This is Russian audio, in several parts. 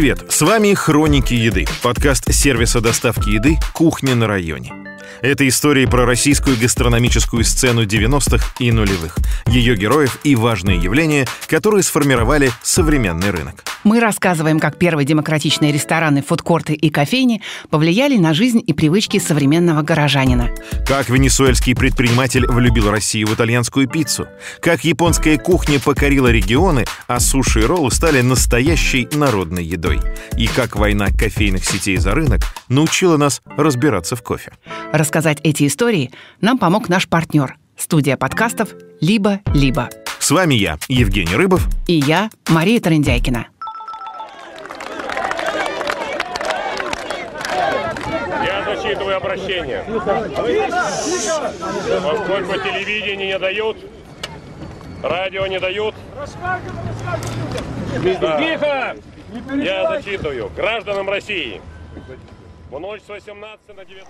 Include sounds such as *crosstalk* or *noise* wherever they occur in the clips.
Привет, с вами «Хроники еды», подкаст сервиса доставки еды «Кухня на районе». Это истории про российскую гастрономическую сцену 90-х и нулевых, ее героев и важные явления, которые сформировали современный рынок. Мы рассказываем, как первые демократичные рестораны, фудкорты и кофейни повлияли на жизнь и привычки современного горожанина. Как венесуэльский предприниматель влюбил Россию в итальянскую пиццу. Как японская кухня покорила регионы, а суши и роллы стали настоящей народной едой. И как война кофейных сетей за рынок научила нас разбираться в кофе. Рассказать эти истории нам помог наш партнер – студия подкастов «Либо-либо». С вами я, Евгений Рыбов. И я, Мария Трендяйкина. Зачитываю обращение. Поскольку телевидение не дают, радио не дают. Тихо! Я зачитываю. Гражданам России. В ночь с 18 на 19...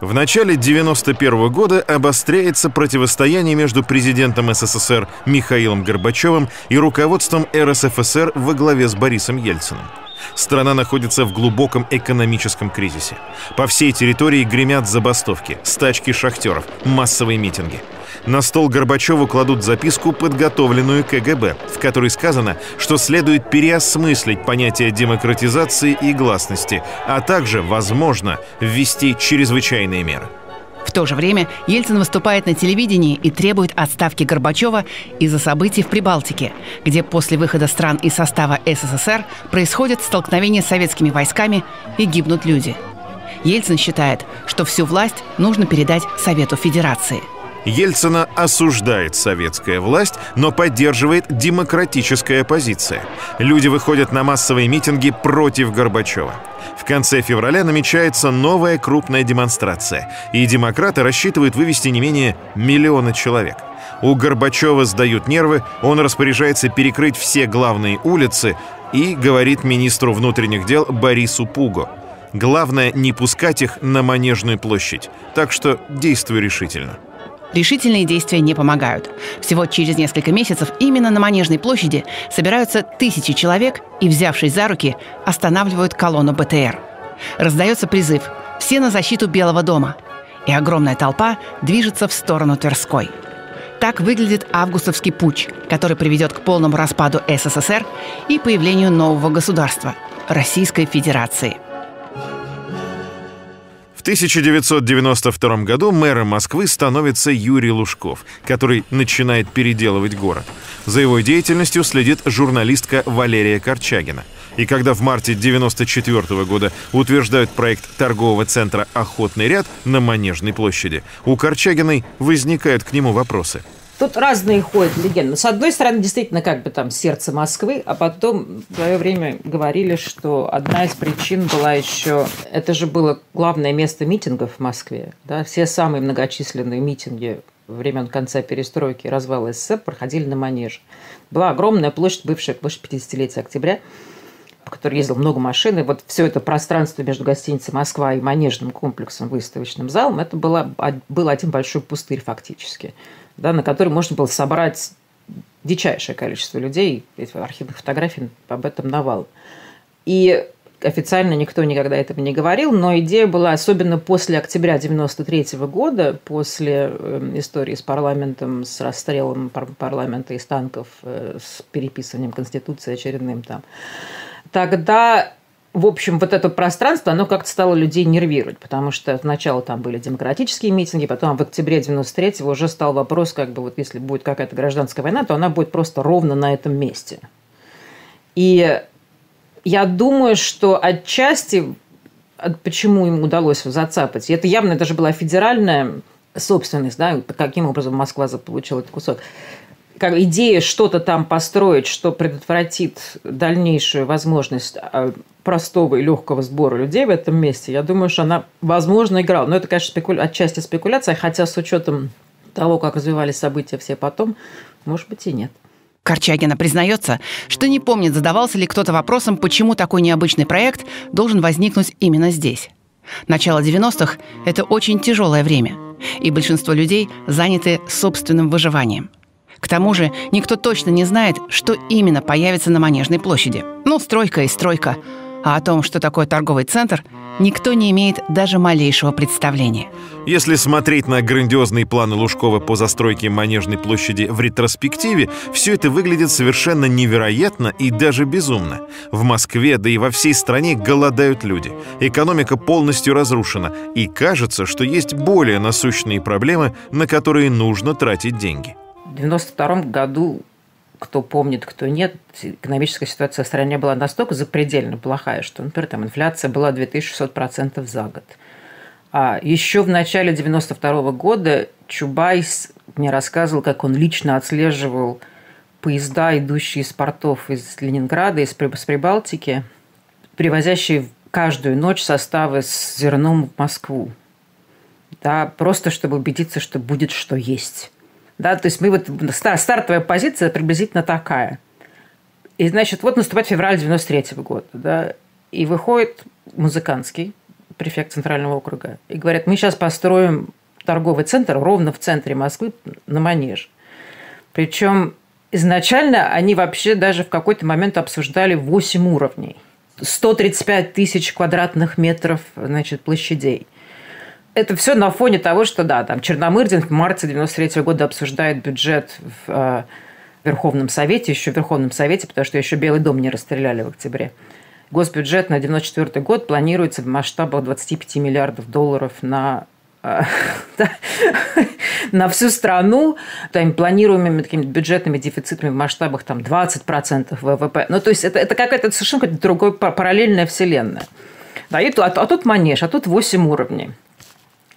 В начале 91 года обостряется противостояние между президентом СССР Михаилом Горбачевым и руководством РСФСР во главе с Борисом Ельциным. Страна находится в глубоком экономическом кризисе. По всей территории гремят забастовки, стачки шахтеров, массовые митинги. На стол Горбачеву кладут записку, подготовленную КГБ, в которой сказано, что следует переосмыслить понятие демократизации и гласности, а также, возможно, ввести чрезвычайные меры. В то же время Ельцин выступает на телевидении и требует отставки Горбачева из-за событий в Прибалтике, где после выхода стран из состава СССР происходят столкновения с советскими войсками и гибнут люди. Ельцин считает, что всю власть нужно передать Совету Федерации – Ельцина осуждает советская власть, но поддерживает демократическая оппозиция. Люди выходят на массовые митинги против Горбачева. В конце февраля намечается новая крупная демонстрация, и демократы рассчитывают вывести не менее миллиона человек. У Горбачева сдают нервы, он распоряжается перекрыть все главные улицы и говорит министру внутренних дел Борису Пуго. Главное не пускать их на Манежную площадь, так что действуй решительно. Решительные действия не помогают. Всего через несколько месяцев именно на Манежной площади собираются тысячи человек и, взявшись за руки, останавливают колонну БТР. Раздается призыв «Все на защиту Белого дома!» и огромная толпа движется в сторону Тверской. Так выглядит августовский путь, который приведет к полному распаду СССР и появлению нового государства – Российской Федерации – 1992 году мэром Москвы становится Юрий Лужков, который начинает переделывать город. За его деятельностью следит журналистка Валерия Корчагина. И когда в марте 1994 года утверждают проект торгового центра «Охотный ряд» на Манежной площади, у Корчагиной возникают к нему вопросы – Тут разные ходят легенды. С одной стороны, действительно, как бы там сердце Москвы, а потом в свое время говорили, что одна из причин была еще... Это же было главное место митингов в Москве. Да? Все самые многочисленные митинги времен конца перестройки развала СССР проходили на Манеже. Была огромная площадь, бывшая площадь 50-летия октября, по которой ездил много машин, и вот все это пространство между гостиницей «Москва» и Манежным комплексом, выставочным залом, это было, был один большой пустырь фактически да, на который можно было собрать дичайшее количество людей. Эти архивных фотографий об этом навал. И официально никто никогда этого не говорил, но идея была особенно после октября 93 года, после э, истории с парламентом, с расстрелом парламента из танков, э, с переписыванием Конституции очередным там. Тогда в общем, вот это пространство, оно как-то стало людей нервировать, потому что сначала там были демократические митинги, потом в октябре 93-го уже стал вопрос, как бы вот если будет какая-то гражданская война, то она будет просто ровно на этом месте. И я думаю, что отчасти, почему им удалось зацапать, и это явно даже была федеральная собственность, да, каким образом Москва заполучила этот кусок, как идея что-то там построить, что предотвратит дальнейшую возможность а, простого и легкого сбора людей в этом месте, я думаю, что она, возможно, играла. Но это, конечно, спекуля... отчасти спекуляция, хотя с учетом того, как развивались события все потом, может быть, и нет. Корчагина признается, что не помнит, задавался ли кто-то вопросом, почему такой необычный проект должен возникнуть именно здесь. Начало 90-х – это очень тяжелое время, и большинство людей заняты собственным выживанием. К тому же никто точно не знает, что именно появится на Манежной площади. Ну, стройка и стройка. А о том, что такое торговый центр, никто не имеет даже малейшего представления. Если смотреть на грандиозные планы Лужкова по застройке Манежной площади в ретроспективе, все это выглядит совершенно невероятно и даже безумно. В Москве, да и во всей стране голодают люди. Экономика полностью разрушена, и кажется, что есть более насущные проблемы, на которые нужно тратить деньги. В 1992 году кто помнит, кто нет, экономическая ситуация в стране была настолько запредельно плохая, что, например, там инфляция была 2600% за год. А еще в начале 92 года Чубайс мне рассказывал, как он лично отслеживал поезда, идущие из портов из Ленинграда, из Прибалтики, привозящие каждую ночь составы с зерном в Москву. Да, просто чтобы убедиться, что будет что есть. Да, то есть мы вот стартовая позиция приблизительно такая. И значит, вот наступает февраль 93 -го года, да, и выходит музыкантский префект Центрального округа и говорят, мы сейчас построим торговый центр ровно в центре Москвы на Манеж. Причем изначально они вообще даже в какой-то момент обсуждали 8 уровней. 135 тысяч квадратных метров значит, площадей – это все на фоне того, что, да, там Черномырдин в марте 93 года обсуждает бюджет в э, Верховном Совете, еще в Верховном Совете, потому что еще Белый дом не расстреляли в октябре. Госбюджет на 94 год планируется в масштабах 25 миллиардов долларов на э, *laughs* на всю страну там, планируемыми такими бюджетными дефицитами в масштабах там, 20% ВВП. Ну, то есть это, это какая-то совершенно другая параллельная вселенная. Да, и, а, а тут манеж, а тут 8 уровней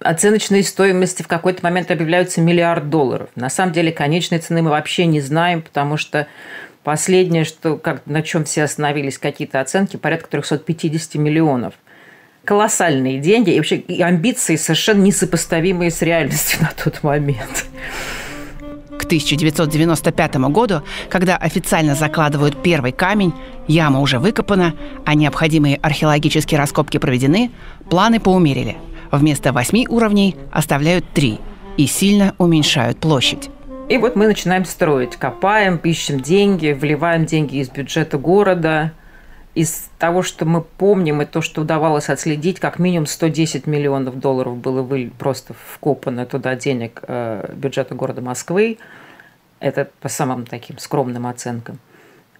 оценочной стоимости в какой-то момент объявляются миллиард долларов. На самом деле конечной цены мы вообще не знаем, потому что последнее, что, как, на чем все остановились какие-то оценки, порядка 350 миллионов. Колоссальные деньги и вообще и амбиции совершенно несопоставимые с реальностью на тот момент. К 1995 году, когда официально закладывают первый камень, яма уже выкопана, а необходимые археологические раскопки проведены, планы поумерили – Вместо восьми уровней оставляют три и сильно уменьшают площадь. И вот мы начинаем строить, копаем, ищем деньги, вливаем деньги из бюджета города. Из того, что мы помним, и то, что удавалось отследить, как минимум 110 миллионов долларов было просто вкопано туда денег э, бюджета города Москвы. Это по самым таким скромным оценкам.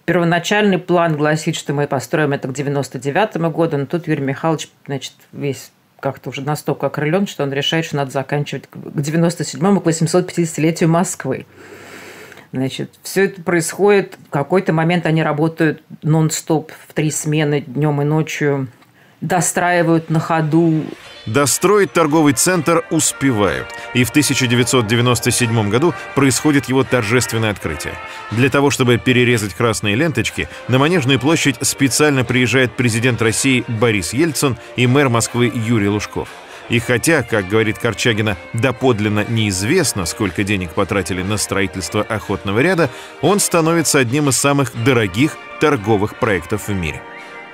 Первоначальный план гласит, что мы построим это к 99 году, но тут Юрий Михайлович значит, весь как-то уже настолько окрылен, что он решает, что надо заканчивать к 97-му, к 850-летию Москвы. Значит, все это происходит. В какой-то момент они работают нон-стоп в три смены днем и ночью, достраивают на ходу Достроить торговый центр успевают, и в 1997 году происходит его торжественное открытие. Для того, чтобы перерезать красные ленточки, на Манежную площадь специально приезжает президент России Борис Ельцин и мэр Москвы Юрий Лужков. И хотя, как говорит Корчагина, доподлинно неизвестно, сколько денег потратили на строительство охотного ряда, он становится одним из самых дорогих торговых проектов в мире.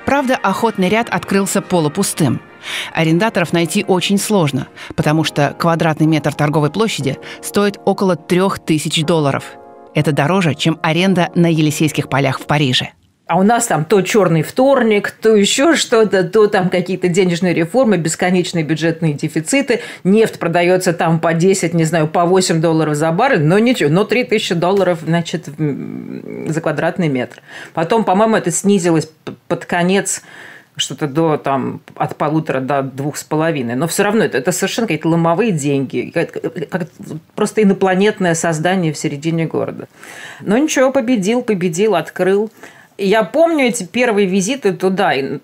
Правда, охотный ряд открылся полупустым – Арендаторов найти очень сложно, потому что квадратный метр торговой площади стоит около 3000 долларов. Это дороже, чем аренда на Елисейских полях в Париже. А у нас там то черный вторник, то еще что-то, то там какие-то денежные реформы, бесконечные бюджетные дефициты. Нефть продается там по 10, не знаю, по 8 долларов за баррель, но ничего, но 3000 долларов, значит, за квадратный метр. Потом, по-моему, это снизилось под конец что-то до там от полутора до двух с половиной. Но все равно это, это совершенно какие-то ломовые деньги, как, как просто инопланетное создание в середине города. Но ничего, победил, победил, открыл. Я помню эти первые визиты туда. И,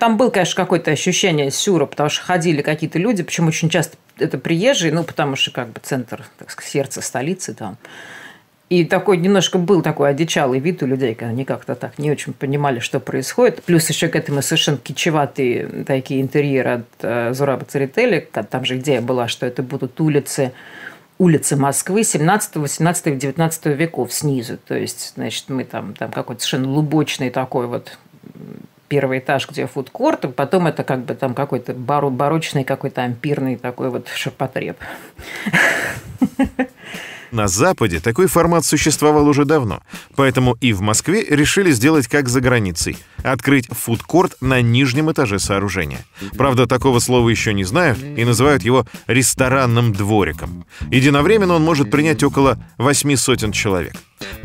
там было, конечно, какое-то ощущение сюра, потому что ходили какие-то люди, почему очень часто это приезжие, ну, потому что как бы центр, так сказать, сердце столицы там. И такой немножко был такой одичалый вид у людей, когда они как-то так не очень понимали, что происходит. Плюс еще к этому совершенно кичеватые такие интерьеры от э, Зураба Церетели. Там же идея была, что это будут улицы улицы Москвы 17, 18, 19 веков снизу. То есть, значит, мы там, там какой-то совершенно лубочный такой вот первый этаж, где фудкорт, а потом это как бы там какой-то барочный, какой-то ампирный такой вот ширпотреб. *laughs* На Западе такой формат существовал уже давно, поэтому и в Москве решили сделать как за границей — открыть фудкорт на нижнем этаже сооружения. Правда, такого слова еще не знают и называют его ресторанным двориком. Единовременно он может принять около восьми сотен человек.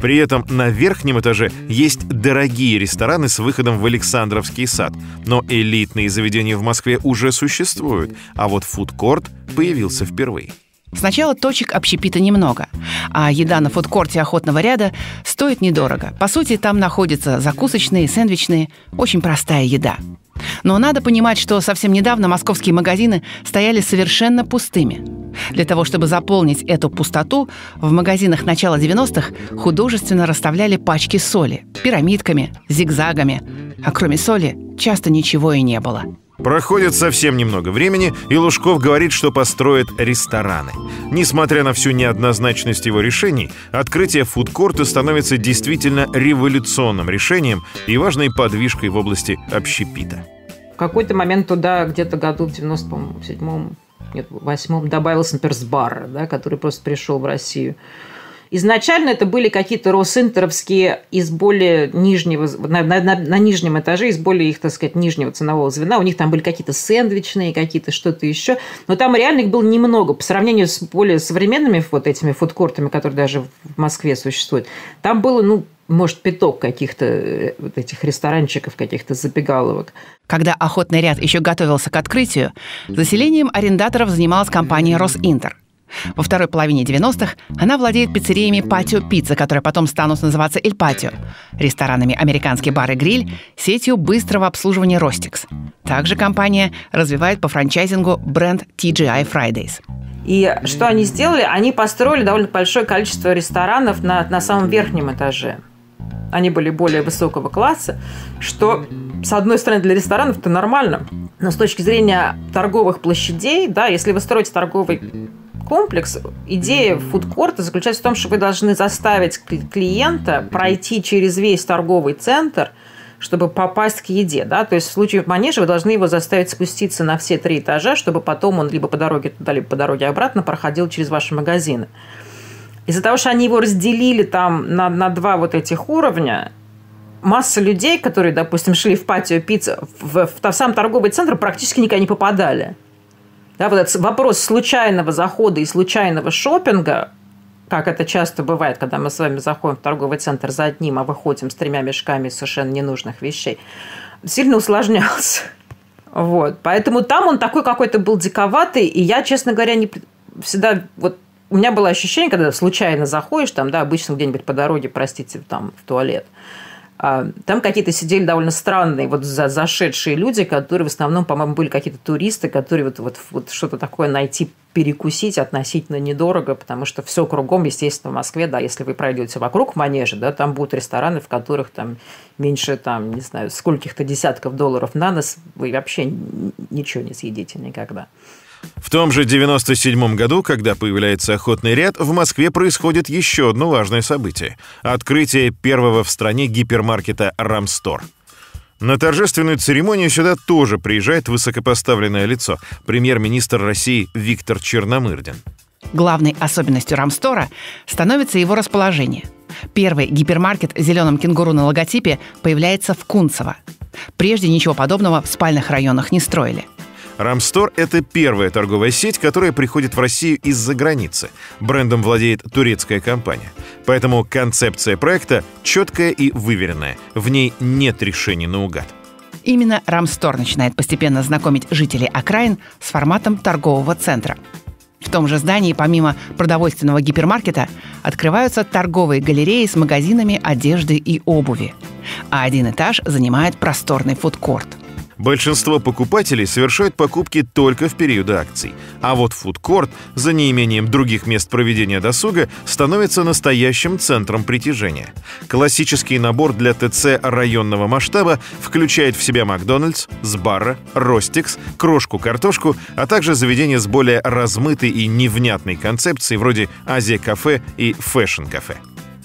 При этом на верхнем этаже есть дорогие рестораны с выходом в Александровский сад, но элитные заведения в Москве уже существуют, а вот фудкорт появился впервые. Сначала точек общепита немного, а еда на фудкорте охотного ряда стоит недорого. По сути, там находятся закусочные, сэндвичные, очень простая еда. Но надо понимать, что совсем недавно московские магазины стояли совершенно пустыми. Для того, чтобы заполнить эту пустоту, в магазинах начала 90-х художественно расставляли пачки соли пирамидками, зигзагами. А кроме соли часто ничего и не было. Проходит совсем немного времени, и Лужков говорит, что построит рестораны. Несмотря на всю неоднозначность его решений, открытие фудкорта становится действительно революционным решением и важной подвижкой в области общепита. В какой-то момент туда, где-то году в 97-м, нет, в 8-м добавился, например, Сбар, да, который просто пришел в Россию. Изначально это были какие-то Росинтеровские из более нижнего, на, на, на нижнем этаже, из более их, так сказать, нижнего ценового звена. У них там были какие-то сэндвичные, какие-то что-то еще. Но там реально их было немного. По сравнению с более современными вот этими фудкортами, которые даже в Москве существуют, там было, ну, может, пяток каких-то э, вот этих ресторанчиков, каких-то забегаловок. Когда охотный ряд еще готовился к открытию, заселением арендаторов занималась компания «Росинтер». Во второй половине 90-х она владеет пиццериями «Патио Пицца», которые потом станут называться «Эль Патио», ресторанами «Американский бар и гриль», сетью быстрого обслуживания «Ростикс». Также компания развивает по франчайзингу бренд TGI Fridays. И что они сделали? Они построили довольно большое количество ресторанов на, на самом верхнем этаже. Они были более высокого класса, что, с одной стороны, для ресторанов это нормально, но с точки зрения торговых площадей, да, если вы строите торговый комплекс, идея фудкорта заключается в том, что вы должны заставить клиента пройти через весь торговый центр, чтобы попасть к еде. Да? То есть в случае манежа вы должны его заставить спуститься на все три этажа, чтобы потом он либо по дороге туда, либо по дороге обратно проходил через ваши магазины. Из-за того, что они его разделили там на, на два вот этих уровня, масса людей, которые, допустим, шли в патио пицца, в, в, в сам торговый центр практически никогда не попадали. Да, вот этот вопрос случайного захода и случайного шопинга, как это часто бывает, когда мы с вами заходим в торговый центр за одним, а выходим с тремя мешками совершенно ненужных вещей, сильно усложнялся. Вот. Поэтому там он такой какой-то был диковатый, и я, честно говоря, не всегда вот у меня было ощущение, когда случайно заходишь, там, да, обычно где-нибудь по дороге, простите, там, в туалет – там какие-то сидели довольно странные вот за, зашедшие люди, которые в основном, по-моему, были какие-то туристы, которые вот, вот, вот что-то такое найти, перекусить относительно недорого, потому что все кругом, естественно, в Москве, да, если вы пройдете вокруг манежа, да, там будут рестораны, в которых там меньше, там, не знаю, скольких-то десятков долларов на нос, вы вообще ничего не съедите никогда. В том же 97 году, когда появляется охотный ряд, в Москве происходит еще одно важное событие — открытие первого в стране гипермаркета «Рамстор». На торжественную церемонию сюда тоже приезжает высокопоставленное лицо — премьер-министр России Виктор Черномырдин. Главной особенностью Рамстора становится его расположение. Первый гипермаркет с зеленым кенгуру на логотипе появляется в Кунцево. Прежде ничего подобного в спальных районах не строили – Рамстор — это первая торговая сеть, которая приходит в Россию из-за границы. Брендом владеет турецкая компания. Поэтому концепция проекта четкая и выверенная. В ней нет решений наугад. Именно Рамстор начинает постепенно знакомить жителей окраин с форматом торгового центра. В том же здании, помимо продовольственного гипермаркета, открываются торговые галереи с магазинами одежды и обуви. А один этаж занимает просторный фудкорт – Большинство покупателей совершают покупки только в периоды акций. А вот фудкорт, за неимением других мест проведения досуга, становится настоящим центром притяжения. Классический набор для ТЦ районного масштаба включает в себя Макдональдс, Сбарро, Ростикс, Крошку-картошку, а также заведения с более размытой и невнятной концепцией вроде Азия-кафе и Фэшн-кафе.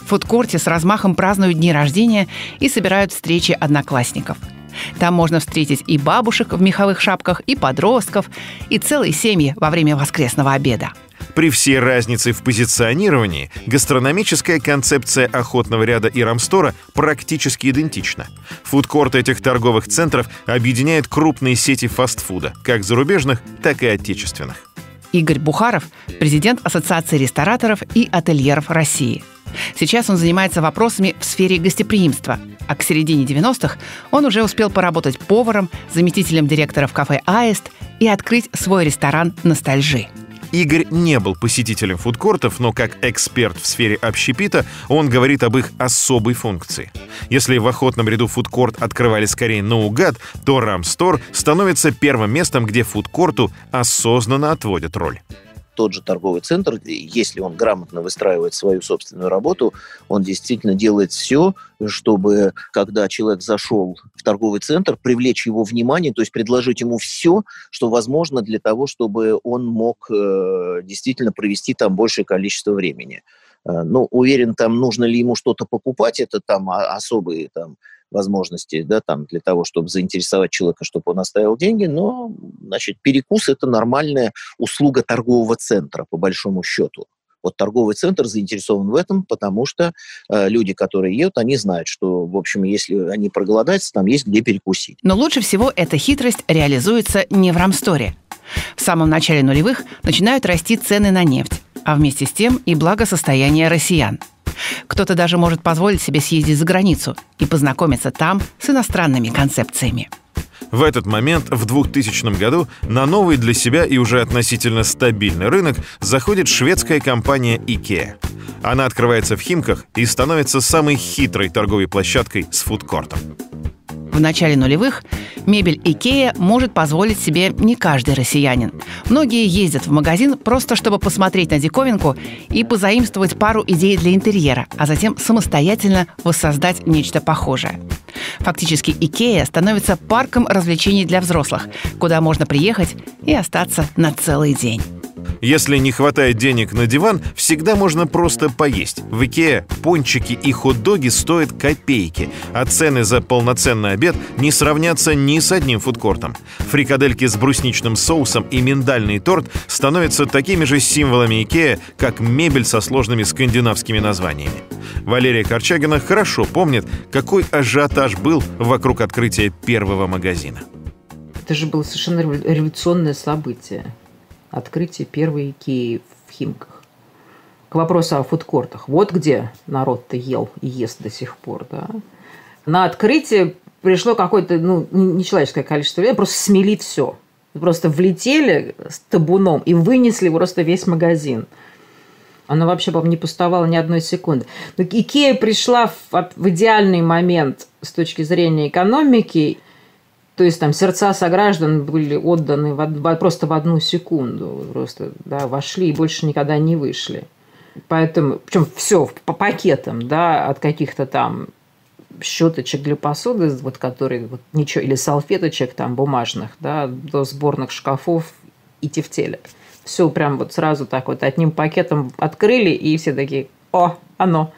В фудкорте с размахом празднуют дни рождения и собирают встречи одноклассников – там можно встретить и бабушек в меховых шапках, и подростков, и целые семьи во время воскресного обеда. При всей разнице в позиционировании гастрономическая концепция охотного ряда и рамстора практически идентична. Фудкорт этих торговых центров объединяет крупные сети фастфуда, как зарубежных, так и отечественных. Игорь Бухаров – президент Ассоциации рестораторов и ательеров России. Сейчас он занимается вопросами в сфере гостеприимства, а к середине 90-х он уже успел поработать поваром, заместителем директора в кафе «Аист» и открыть свой ресторан «Ностальжи». Игорь не был посетителем фудкортов, но как эксперт в сфере общепита он говорит об их особой функции. Если в охотном ряду фудкорт открывали скорее наугад, то Рамстор становится первым местом, где фудкорту осознанно отводят роль тот же торговый центр, если он грамотно выстраивает свою собственную работу, он действительно делает все, чтобы, когда человек зашел в торговый центр, привлечь его внимание, то есть предложить ему все, что возможно для того, чтобы он мог э, действительно провести там большее количество времени. Э, ну, уверен, там нужно ли ему что-то покупать, это там особые там возможности, да, там, для того, чтобы заинтересовать человека, чтобы он оставил деньги, но, значит, перекус – это нормальная услуга торгового центра, по большому счету. Вот торговый центр заинтересован в этом, потому что э, люди, которые едут, они знают, что, в общем, если они проголодаются, там есть где перекусить. Но лучше всего эта хитрость реализуется не в Рамсторе. В самом начале нулевых начинают расти цены на нефть, а вместе с тем и благосостояние россиян – кто-то даже может позволить себе съездить за границу и познакомиться там с иностранными концепциями. В этот момент, в 2000 году, на новый для себя и уже относительно стабильный рынок заходит шведская компания IKEA. Она открывается в Химках и становится самой хитрой торговой площадкой с фудкортом. В начале нулевых мебель Икея может позволить себе не каждый россиянин. Многие ездят в магазин просто чтобы посмотреть на диковинку и позаимствовать пару идей для интерьера, а затем самостоятельно воссоздать нечто похожее. Фактически Икея становится парком развлечений для взрослых, куда можно приехать и остаться на целый день. Если не хватает денег на диван, всегда можно просто поесть. В Икее пончики и хот-доги стоят копейки, а цены за полноценный обед не сравнятся ни с одним фудкортом. Фрикадельки с брусничным соусом и миндальный торт становятся такими же символами Икея, как мебель со сложными скандинавскими названиями. Валерия Корчагина хорошо помнит, какой ажиотаж был вокруг открытия первого магазина. Это же было совершенно революционное событие открытие первой Икеи в Химках. К вопросу о фудкортах. Вот где народ-то ел и ест до сих пор. Да? На открытие пришло какое-то ну, нечеловеческое количество людей, просто смели все. Просто влетели с табуном и вынесли просто весь магазин. Она вообще, по не пустовала ни одной секунды. Но Икея пришла в, в идеальный момент с точки зрения экономики то есть там сердца сограждан были отданы в, просто в одну секунду. Просто да, вошли и больше никогда не вышли. Поэтому, причем все по пакетам, да, от каких-то там щеточек для посуды, вот которые вот ничего, или салфеточек там бумажных, да, до сборных шкафов и тефтеля. Все прям вот сразу так вот одним пакетом открыли, и все такие, о, оно.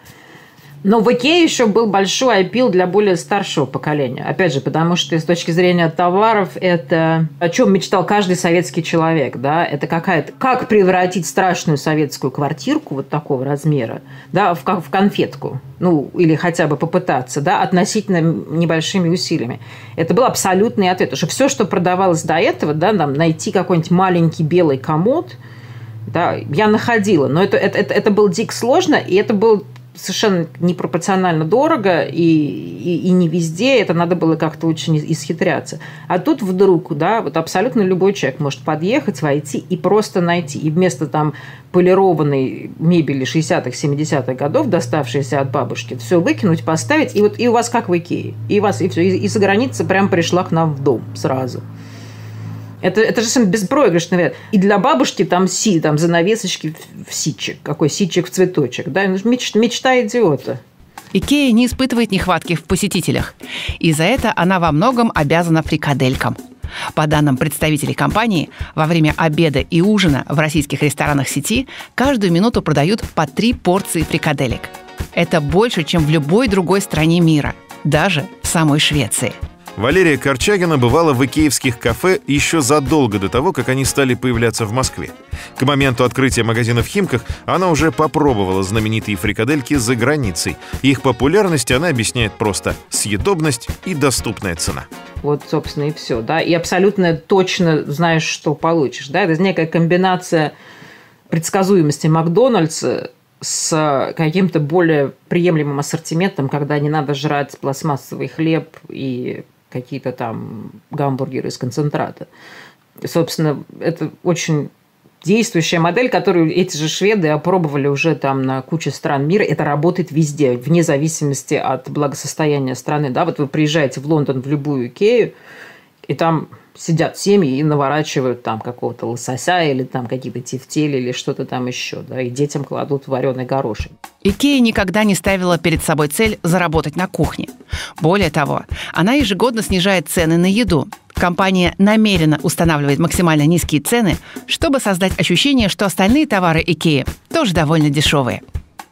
Но в Икее еще был большой опил для более старшего поколения. Опять же, потому что с точки зрения товаров это о чем мечтал каждый советский человек. Да? Это какая-то... Как превратить страшную советскую квартирку вот такого размера да, в, в конфетку. Ну, или хотя бы попытаться, да, относительно небольшими усилиями. Это был абсолютный ответ. Потому что все, что продавалось до этого, да, нам найти какой-нибудь маленький белый комод, да, я находила, но это, это, это, это было дико сложно, и это был совершенно непропорционально дорого, и, и, и не везде это надо было как-то очень исхитряться. А тут вдруг, да, вот абсолютно любой человек может подъехать, войти и просто найти. И вместо там полированной мебели 60-х, 70-х годов, доставшейся от бабушки, все выкинуть, поставить, и вот и у вас как в Икее. И вас, и все. И, и за граница прям пришла к нам в дом сразу. Это, это же совершенно беспроигрышный вариант. И для бабушки там си, там занавесочки в сичек. Какой сичек в цветочек. Да? Ну, меч, мечта идиота. Икея не испытывает нехватки в посетителях. И за это она во многом обязана фрикаделькам. По данным представителей компании, во время обеда и ужина в российских ресторанах сети каждую минуту продают по три порции фрикаделек. Это больше, чем в любой другой стране мира, даже в самой Швеции – Валерия Корчагина бывала в икеевских кафе еще задолго до того, как они стали появляться в Москве. К моменту открытия магазина в Химках она уже попробовала знаменитые фрикадельки за границей. Их популярность она объясняет просто съедобность и доступная цена. Вот, собственно, и все, да. И абсолютно точно знаешь, что получишь, да. Это некая комбинация предсказуемости Макдональдса с каким-то более приемлемым ассортиментом, когда не надо жрать пластмассовый хлеб и какие-то там гамбургеры из концентрата. Собственно, это очень действующая модель, которую эти же шведы опробовали уже там на куче стран мира. Это работает везде, вне зависимости от благосостояния страны. Да, вот вы приезжаете в Лондон в любую Икею, и там сидят семьи и наворачивают там какого-то лосося или там какие-то тефтели или что-то там еще, да, и детям кладут вареный горошек. Икея никогда не ставила перед собой цель заработать на кухне. Более того, она ежегодно снижает цены на еду. Компания намеренно устанавливает максимально низкие цены, чтобы создать ощущение, что остальные товары Икеи тоже довольно дешевые.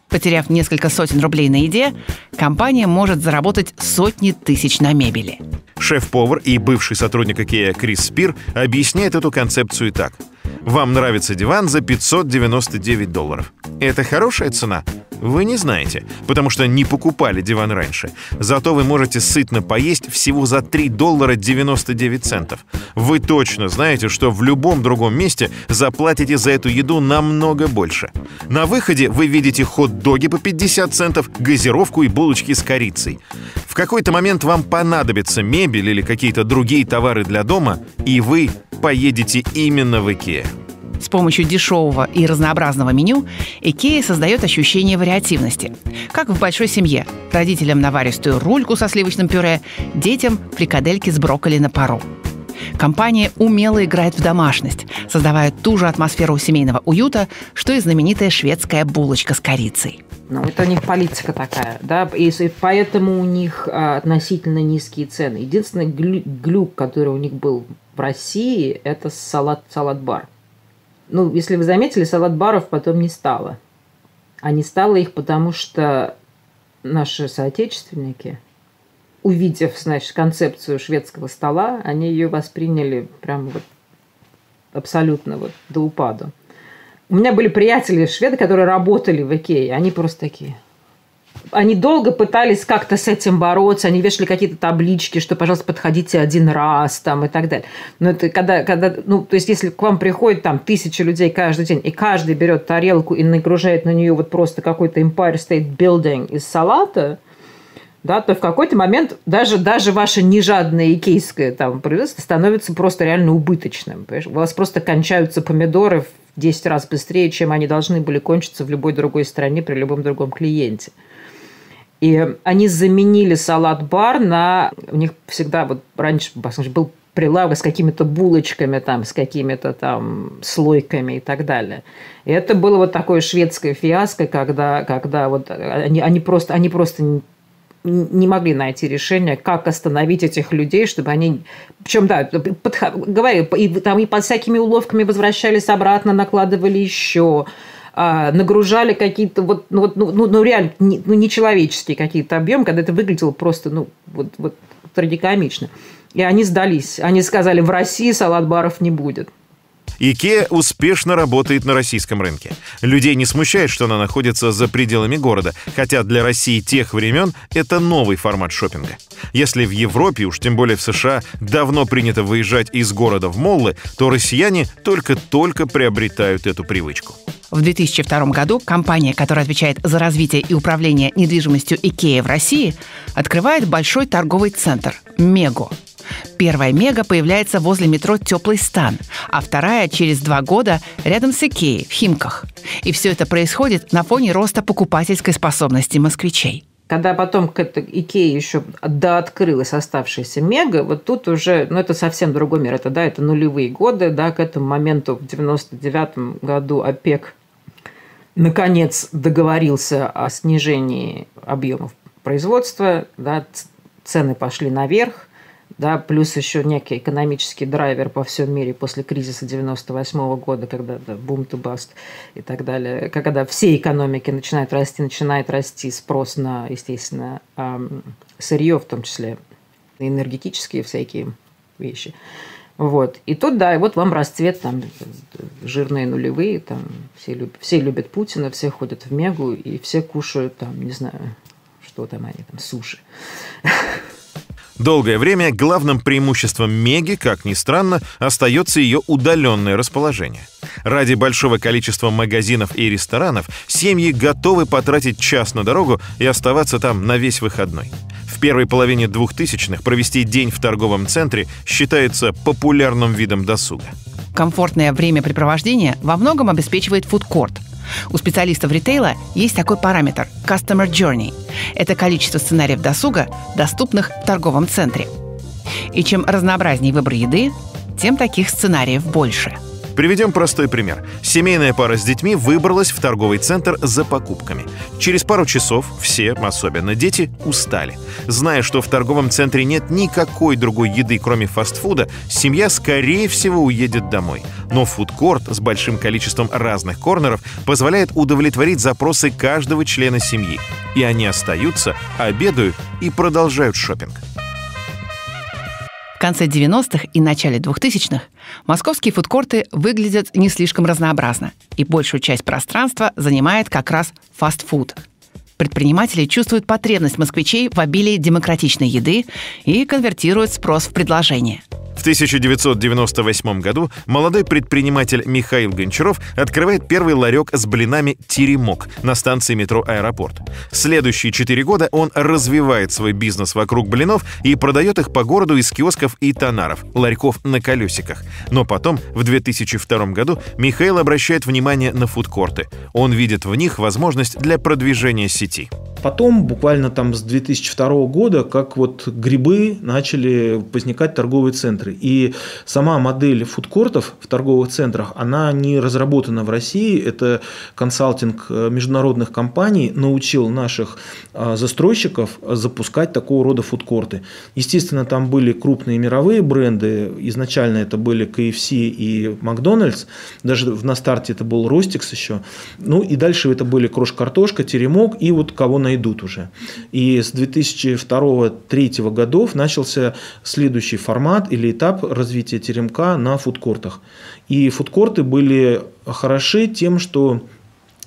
Потеряв несколько сотен рублей на еде, компания может заработать сотни тысяч на мебели. Шеф-повар и бывший сотрудник Икея Крис Спир объясняет эту концепцию так. Вам нравится диван за 599 долларов. Это хорошая цена? Вы не знаете, потому что не покупали диван раньше. Зато вы можете сытно поесть всего за 3 доллара 99 центов. Вы точно знаете, что в любом другом месте заплатите за эту еду намного больше. На выходе вы видите хот-доги по 50 центов, газировку и булочки с корицей. В какой-то момент вам понадобится мебель или какие-то другие товары для дома, и вы поедете именно в Икеа. С помощью дешевого и разнообразного меню Икея создает ощущение вариативности. Как в большой семье. Родителям наваристую рульку со сливочным пюре, детям фрикадельки с брокколи на пару. Компания умело играет в домашность, создавая ту же атмосферу семейного уюта, что и знаменитая шведская булочка с корицей. Ну, это у них политика такая, да, и поэтому у них а, относительно низкие цены. Единственный глюк, который у них был в России, это салат, салат-бар. Ну, если вы заметили, салат-баров потом не стало. А не стало их потому, что наши соотечественники, увидев, значит, концепцию шведского стола, они ее восприняли прям вот абсолютно вот до упаду. У меня были приятели шведы, которые работали в Икее. Они просто такие. Они долго пытались как-то с этим бороться. Они вешали какие-то таблички, что, пожалуйста, подходите один раз там и так далее. Но это когда, когда, ну, то есть, если к вам приходит там тысяча людей каждый день, и каждый берет тарелку и нагружает на нее вот просто какой-то Empire State Building из салата, да, то в какой-то момент даже, даже ваше нежадное икейское там, производство становится просто реально убыточным. Понимаешь? У вас просто кончаются помидоры в 10 раз быстрее, чем они должны были кончиться в любой другой стране при любом другом клиенте. И они заменили салат-бар на... У них всегда вот раньше был прилавок с какими-то булочками, там, с какими-то там слойками и так далее. И это было вот такое шведское фиаско, когда, когда вот они, они, просто, они просто не могли найти решение, как остановить этих людей, чтобы они... Причем, да, подход... говорю, и, там и под всякими уловками возвращались обратно, накладывали еще а, нагружали какие-то вот, ну, вот, ну, ну, ну реально, не, ну, нечеловеческие какие-то объемы, когда это выглядело просто, ну, вот, вот трагикомично. И они сдались. Они сказали, в России салат-баров не будет. Икеа успешно работает на российском рынке. Людей не смущает, что она находится за пределами города, хотя для России тех времен это новый формат шопинга. Если в Европе, уж тем более в США, давно принято выезжать из города в моллы, то россияне только-только приобретают эту привычку. В 2002 году компания, которая отвечает за развитие и управление недвижимостью Икея в России, открывает большой торговый центр – Мего – Первая «Мега» появляется возле метро «Теплый стан», а вторая через два года рядом с Икеей в Химках. И все это происходит на фоне роста покупательской способности москвичей. Когда потом к Икее еще дооткрылась оставшаяся Мега, вот тут уже, ну это совсем другой мир, это, да, это нулевые годы, да, к этому моменту в 99 году ОПЕК наконец договорился о снижении объемов производства, да, цены пошли наверх, да, плюс еще некий экономический драйвер по всем мире после кризиса 98 года, когда да, бум to bust и так далее, когда все экономики начинают расти, начинает расти спрос на, естественно, сырье в том числе. энергетические всякие вещи. Вот. И тут, да, и вот вам расцвет, там, жирные нулевые, там, все, любят, все любят Путина, все ходят в Мегу, и все кушают, там, не знаю, что там они, там, суши. *laughs* Долгое время главным преимуществом Меги, как ни странно, остается ее удаленное расположение. Ради большого количества магазинов и ресторанов семьи готовы потратить час на дорогу и оставаться там на весь выходной. В первой половине 2000-х провести день в торговом центре считается популярным видом досуга. Комфортное времяпрепровождение во многом обеспечивает фудкорт. У специалистов ритейла есть такой параметр – Customer Journey. Это количество сценариев досуга, доступных в торговом центре. И чем разнообразнее выбор еды, тем таких сценариев больше – Приведем простой пример. Семейная пара с детьми выбралась в торговый центр за покупками. Через пару часов все, особенно дети, устали. Зная, что в торговом центре нет никакой другой еды, кроме фастфуда, семья, скорее всего, уедет домой. Но фудкорт с большим количеством разных корнеров позволяет удовлетворить запросы каждого члена семьи. И они остаются, обедают и продолжают шопинг. В конце 90-х и начале 2000-х московские фудкорты выглядят не слишком разнообразно, и большую часть пространства занимает как раз фастфуд. Предприниматели чувствуют потребность москвичей в обилии демократичной еды и конвертируют спрос в предложение – в 1998 году молодой предприниматель Михаил Гончаров открывает первый ларек с блинами «Теремок» на станции метро «Аэропорт». Следующие четыре года он развивает свой бизнес вокруг блинов и продает их по городу из киосков и тонаров, ларьков на колесиках. Но потом, в 2002 году, Михаил обращает внимание на фудкорты. Он видит в них возможность для продвижения сети. Потом, буквально там с 2002 года, как вот грибы начали возникать торговые центры. И сама модель фудкортов в торговых центрах, она не разработана в России. Это консалтинг э, международных компаний научил наших э, застройщиков запускать такого рода фудкорты. Естественно, там были крупные мировые бренды. Изначально это были KFC и Макдональдс. Даже на старте это был Ростикс еще. Ну и дальше это были крош-картошка, теремок и вот кого найдут уже. И с 2002-2003 годов начался следующий формат или этап развития теремка на фудкортах. И фудкорты были хороши тем, что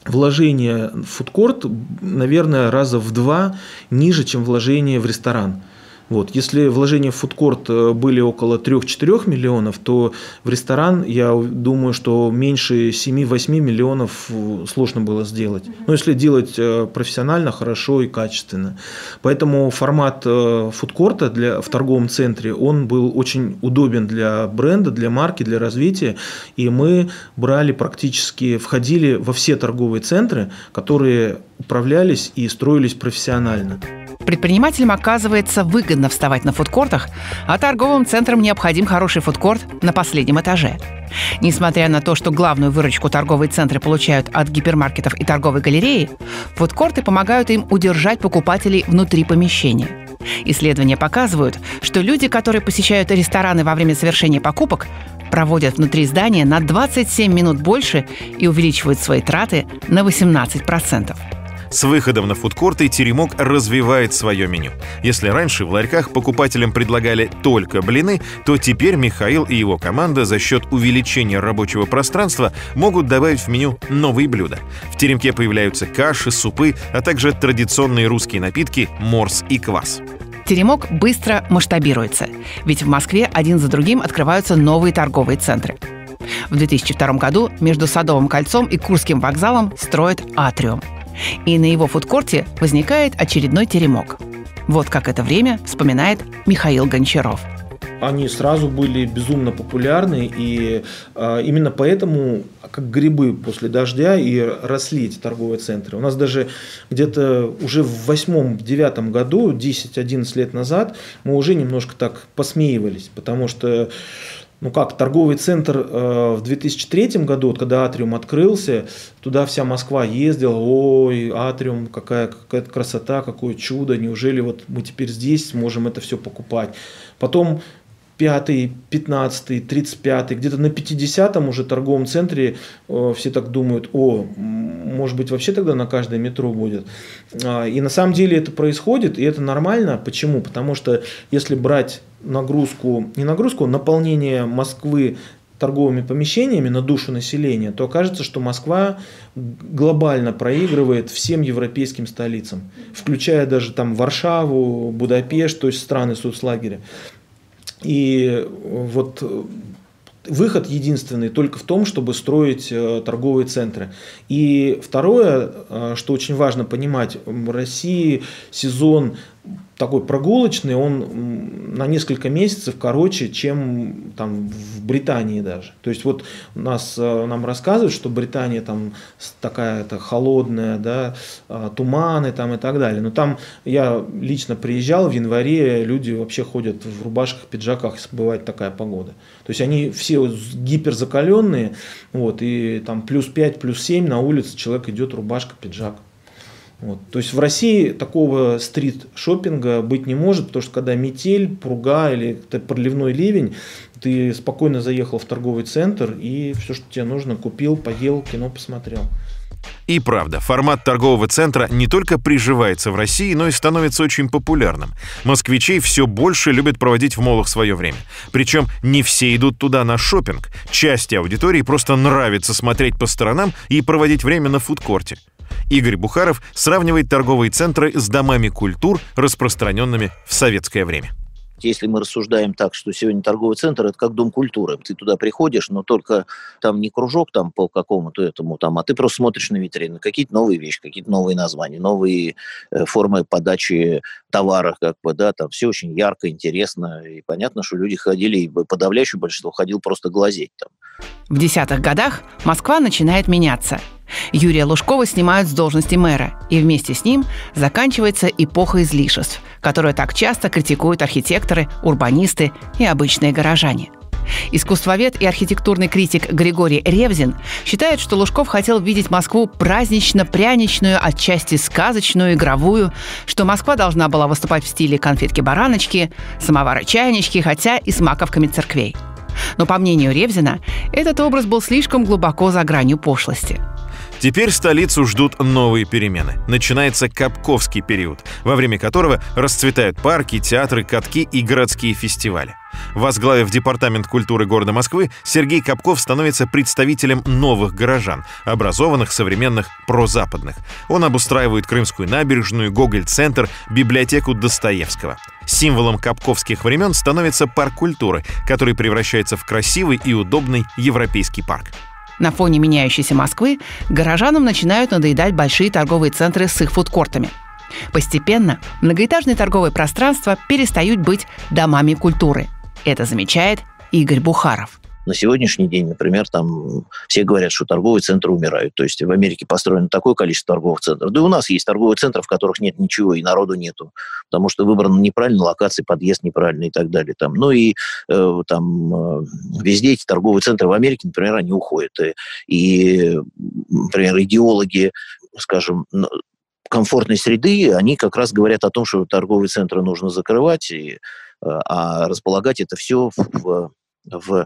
вложение в фудкорт, наверное, раза в два ниже, чем вложение в ресторан. Вот. Если вложения в фудкорт э, были около 3-4 миллионов, то в ресторан, я думаю, что меньше 7-8 миллионов э, сложно было сделать. Но если делать э, профессионально, хорошо и качественно. Поэтому формат фудкорта для, в торговом центре, он был очень удобен для бренда, для марки, для развития. И мы брали практически, входили во все торговые центры, которые управлялись и строились профессионально. Предпринимателям оказывается выгодно вставать на фудкортах, а торговым центрам необходим хороший фудкорт на последнем этаже. Несмотря на то, что главную выручку торговые центры получают от гипермаркетов и торговой галереи, фудкорты помогают им удержать покупателей внутри помещения. Исследования показывают, что люди, которые посещают рестораны во время совершения покупок, проводят внутри здания на 27 минут больше и увеличивают свои траты на 18%. С выходом на фудкорты Теремок развивает свое меню. Если раньше в ларьках покупателям предлагали только блины, то теперь Михаил и его команда за счет увеличения рабочего пространства могут добавить в меню новые блюда. В Теремке появляются каши, супы, а также традиционные русские напитки морс и квас. Теремок быстро масштабируется, ведь в Москве один за другим открываются новые торговые центры. В 2002 году между Садовым кольцом и Курским вокзалом строят атриум – и на его фудкорте возникает очередной теремок. Вот как это время вспоминает Михаил Гончаров они сразу были безумно популярны, и э, именно поэтому, как грибы после дождя, и росли эти торговые центры. У нас даже где-то уже в восьмом-девятом году, 10-11 лет назад, мы уже немножко так посмеивались, потому что ну как, торговый центр э, в 2003 году, вот, когда Атриум открылся, туда вся Москва ездила, ой, Атриум, какая, какая красота, какое чудо, неужели вот мы теперь здесь можем это все покупать. Потом пятый, пятнадцатый, тридцать пятый, где-то на пятидесятом уже торговом центре э, все так думают, о, может быть вообще тогда на каждое метро будет. А, и на самом деле это происходит, и это нормально. Почему? Потому что если брать нагрузку, не нагрузку, а наполнение Москвы торговыми помещениями на душу населения, то окажется, что Москва глобально проигрывает всем европейским столицам, включая даже там Варшаву, Будапешт, то есть страны соцлагеря. И вот выход единственный только в том, чтобы строить э, торговые центры. И второе, э, что очень важно понимать, в России сезон такой прогулочный, он на несколько месяцев короче, чем там в Британии даже. То есть вот нас, э, нам рассказывают, что Британия там такая то холодная, да, а, туманы там и так далее. Но там я лично приезжал в январе, люди вообще ходят в рубашках, пиджаках, бывает такая погода. То есть они все гиперзакаленные, вот, и там плюс 5, плюс 7 на улице человек идет рубашка, пиджак. Вот. То есть в России такого стрит-шоппинга быть не может, потому что когда метель, пруга или проливной ливень, ты спокойно заехал в торговый центр и все, что тебе нужно, купил, поел, кино посмотрел. И правда, формат торгового центра не только приживается в России, но и становится очень популярным. Москвичей все больше любят проводить в молах свое время. Причем не все идут туда на шопинг. Части аудитории просто нравится смотреть по сторонам и проводить время на фудкорте. Игорь Бухаров сравнивает торговые центры с домами культур, распространенными в советское время. Если мы рассуждаем так, что сегодня торговый центр это как дом культуры, ты туда приходишь, но только там не кружок там по какому-то этому там, а ты просто смотришь на витрины, какие-то новые вещи, какие-то новые названия, новые э, формы подачи товара, как бы, да, там все очень ярко, интересно, и понятно, что люди ходили, и подавляющее большинство ходил просто глазеть там. В десятых годах Москва начинает меняться – Юрия Лужкова снимают с должности мэра, и вместе с ним заканчивается эпоха излишеств, которую так часто критикуют архитекторы, урбанисты и обычные горожане. Искусствовед и архитектурный критик Григорий Ревзин считает, что Лужков хотел видеть Москву празднично-пряничную, отчасти сказочную, игровую, что Москва должна была выступать в стиле конфетки-бараночки, самовара-чайнички, хотя и с маковками церквей. Но, по мнению Ревзина, этот образ был слишком глубоко за гранью пошлости – Теперь столицу ждут новые перемены. Начинается Капковский период, во время которого расцветают парки, театры, катки и городские фестивали. Возглавив Департамент культуры города Москвы, Сергей Капков становится представителем новых горожан, образованных, современных, прозападных. Он обустраивает Крымскую набережную, Гоголь-центр, библиотеку Достоевского. Символом капковских времен становится парк культуры, который превращается в красивый и удобный европейский парк. На фоне меняющейся Москвы горожанам начинают надоедать большие торговые центры с их фудкортами. Постепенно многоэтажные торговые пространства перестают быть домами культуры. Это замечает Игорь Бухаров. На сегодняшний день, например, там все говорят, что торговые центры умирают. То есть в Америке построено такое количество торговых центров. Да и у нас есть торговые центры, в которых нет ничего, и народу нету. Потому что выбрана неправильная локация, подъезд неправильный и так далее. Там. Ну и э, там э, везде эти торговые центры в Америке, например, они уходят. И, и например, идеологи, скажем, комфортной среды, они как раз говорят о том, что торговые центры нужно закрывать, и, э, а располагать это все в, в Э,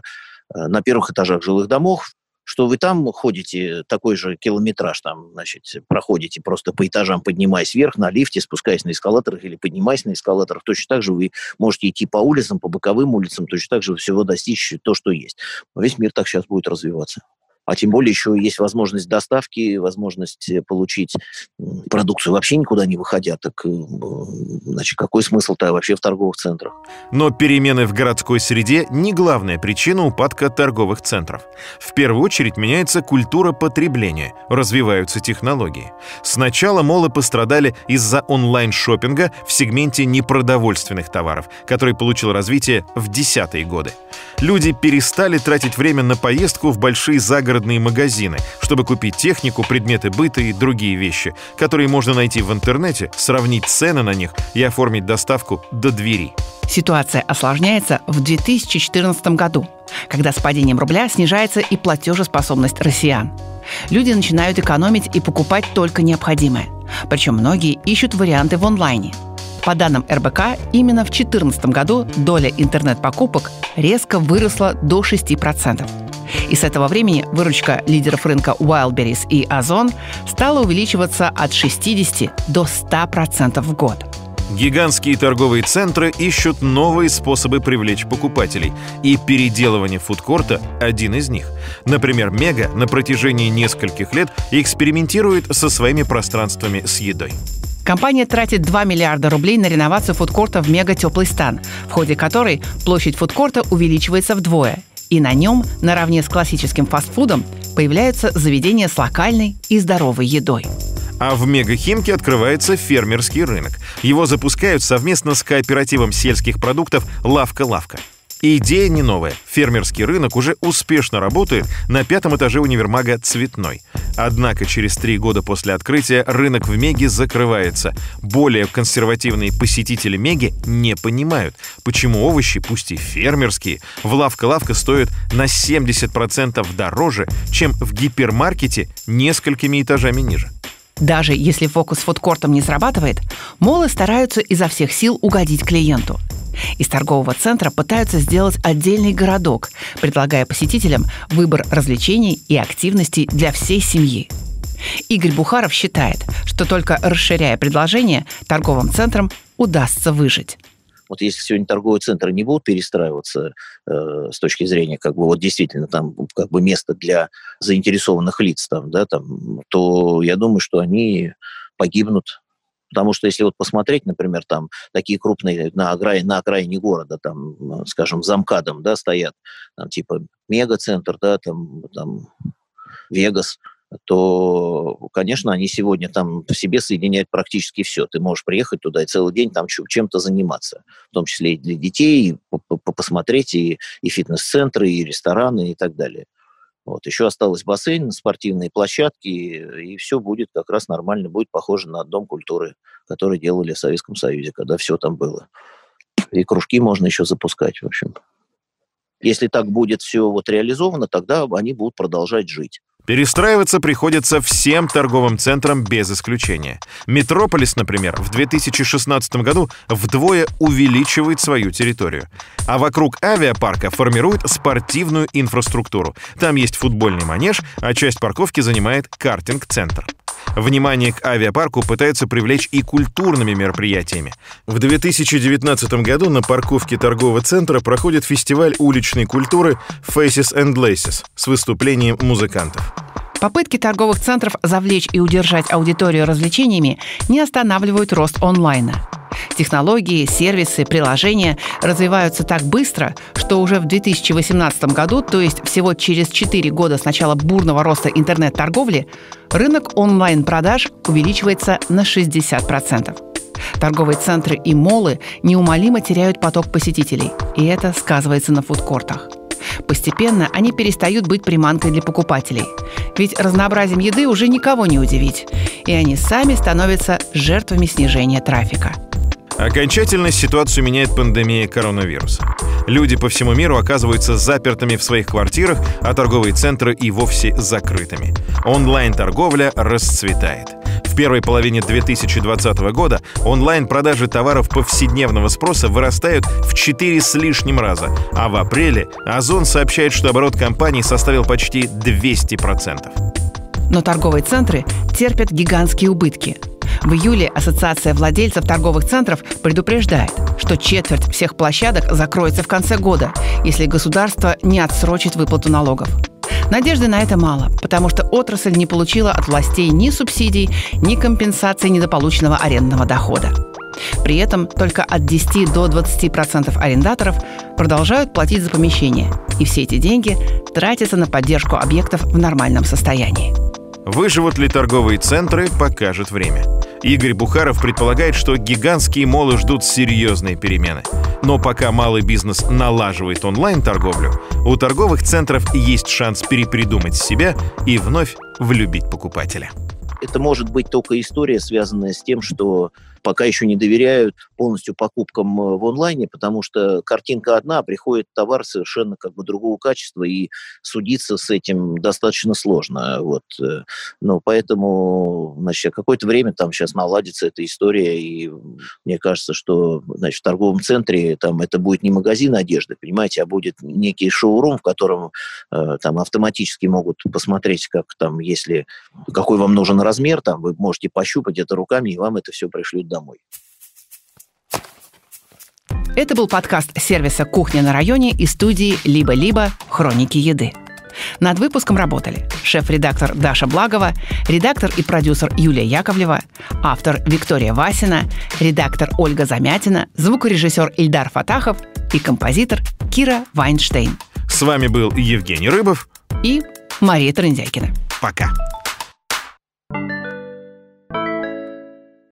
на первых этажах жилых домов, что вы там ходите такой же километраж, там, значит, проходите просто по этажам, поднимаясь вверх на лифте, спускаясь на эскалаторах или поднимаясь на эскалаторах. Точно так же вы можете идти по улицам, по боковым улицам, точно так же всего достичь то, что есть. Весь мир так сейчас будет развиваться. А тем более еще есть возможность доставки, возможность э, получить продукцию вообще никуда не выходя. Так, э, значит, какой смысл-то вообще в торговых центрах? Но перемены в городской среде не главная причина упадка торговых центров. В первую очередь меняется культура потребления, развиваются технологии. Сначала молы пострадали из-за онлайн-шоппинга в сегменте непродовольственных товаров, который получил развитие в десятые годы. Люди перестали тратить время на поездку в большие загородные загородные магазины, чтобы купить технику, предметы быта и другие вещи, которые можно найти в интернете, сравнить цены на них и оформить доставку до двери. Ситуация осложняется в 2014 году, когда с падением рубля снижается и платежеспособность россиян. Люди начинают экономить и покупать только необходимое. Причем многие ищут варианты в онлайне. По данным РБК, именно в 2014 году доля интернет-покупок резко выросла до 6%. И с этого времени выручка лидеров рынка Wildberries и Озон стала увеличиваться от 60 до 100% в год. Гигантские торговые центры ищут новые способы привлечь покупателей, и переделывание фудкорта – один из них. Например, Мега на протяжении нескольких лет экспериментирует со своими пространствами с едой. Компания тратит 2 миллиарда рублей на реновацию фудкорта в мега теплый стан, в ходе которой площадь фудкорта увеличивается вдвое. И на нем, наравне с классическим фастфудом, появляются заведения с локальной и здоровой едой. А в Мегахимке открывается фермерский рынок. Его запускают совместно с кооперативом сельских продуктов «Лавка-лавка». Идея не новая. Фермерский рынок уже успешно работает на пятом этаже универмага «Цветной». Однако через три года после открытия рынок в Меге закрывается. Более консервативные посетители Меги не понимают, почему овощи, пусть и фермерские, в лавка-лавка стоят на 70% дороже, чем в гипермаркете несколькими этажами ниже. Даже если фокус с фудкортом не срабатывает, молы стараются изо всех сил угодить клиенту. Из торгового центра пытаются сделать отдельный городок, предлагая посетителям выбор развлечений и активностей для всей семьи. Игорь Бухаров считает, что только расширяя предложение, торговым центрам удастся выжить. Вот если сегодня торговые центры не будут перестраиваться э, с точки зрения, как бы вот действительно там как бы место для заинтересованных лиц, там, да, там, то я думаю, что они погибнут. Потому что если вот посмотреть, например, там такие крупные на окраине, на окраине города, там, скажем, замкадом, да, стоят, там, типа мегацентр, да, там, там Вегас, то, конечно, они сегодня там в себе соединяют практически все. Ты можешь приехать туда и целый день там чем-то заниматься, в том числе и для детей, и посмотреть и, и фитнес-центры, и рестораны, и так далее. Вот. Еще осталось бассейн, спортивные площадки, и все будет как раз нормально, будет похоже на Дом культуры, который делали в Советском Союзе, когда все там было. И кружки можно еще запускать, в общем. Если так будет все вот реализовано, тогда они будут продолжать жить. Перестраиваться приходится всем торговым центрам без исключения. Метрополис, например, в 2016 году вдвое увеличивает свою территорию. А вокруг авиапарка формирует спортивную инфраструктуру. Там есть футбольный манеж, а часть парковки занимает картинг-центр. Внимание к авиапарку пытаются привлечь и культурными мероприятиями. В 2019 году на парковке торгового центра проходит фестиваль уличной культуры Faces and Laces с выступлением музыкантов. Попытки торговых центров завлечь и удержать аудиторию развлечениями не останавливают рост онлайна. Технологии, сервисы, приложения развиваются так быстро, что уже в 2018 году, то есть всего через 4 года с начала бурного роста интернет-торговли, рынок онлайн-продаж увеличивается на 60%. Торговые центры и молы неумолимо теряют поток посетителей, и это сказывается на фудкортах. Постепенно они перестают быть приманкой для покупателей. Ведь разнообразием еды уже никого не удивить. И они сами становятся жертвами снижения трафика. Окончательно ситуацию меняет пандемия коронавируса. Люди по всему миру оказываются запертыми в своих квартирах, а торговые центры и вовсе закрытыми. Онлайн-торговля расцветает. В первой половине 2020 года онлайн-продажи товаров повседневного спроса вырастают в 4 с лишним раза, а в апреле Озон сообщает, что оборот компании составил почти 200%. Но торговые центры терпят гигантские убытки – в июле Ассоциация владельцев торговых центров предупреждает, что четверть всех площадок закроется в конце года, если государство не отсрочит выплату налогов. Надежды на это мало, потому что отрасль не получила от властей ни субсидий, ни компенсации недополученного арендного дохода. При этом только от 10 до 20% арендаторов продолжают платить за помещение, и все эти деньги тратятся на поддержку объектов в нормальном состоянии. Выживут ли торговые центры, покажет время. Игорь Бухаров предполагает, что гигантские молы ждут серьезные перемены. Но пока малый бизнес налаживает онлайн-торговлю, у торговых центров есть шанс перепридумать себя и вновь влюбить покупателя. Это может быть только история, связанная с тем, что пока еще не доверяют полностью покупкам э, в онлайне, потому что картинка одна, а приходит товар совершенно как бы другого качества, и судиться с этим достаточно сложно. Вот. Э, ну, поэтому, значит, какое-то время там сейчас наладится эта история, и мне кажется, что, значит, в торговом центре там это будет не магазин одежды, понимаете, а будет некий шоурум, в котором э, там автоматически могут посмотреть, как там, если какой вам нужен размер, там вы можете пощупать это руками, и вам это все пришлют домой. Это был подкаст сервиса «Кухня на районе» и студии «Либо-либо. Хроники еды». Над выпуском работали шеф-редактор Даша Благова, редактор и продюсер Юлия Яковлева, автор Виктория Васина, редактор Ольга Замятина, звукорежиссер Ильдар Фатахов и композитор Кира Вайнштейн. С вами был Евгений Рыбов и Мария Трындяйкина. Пока.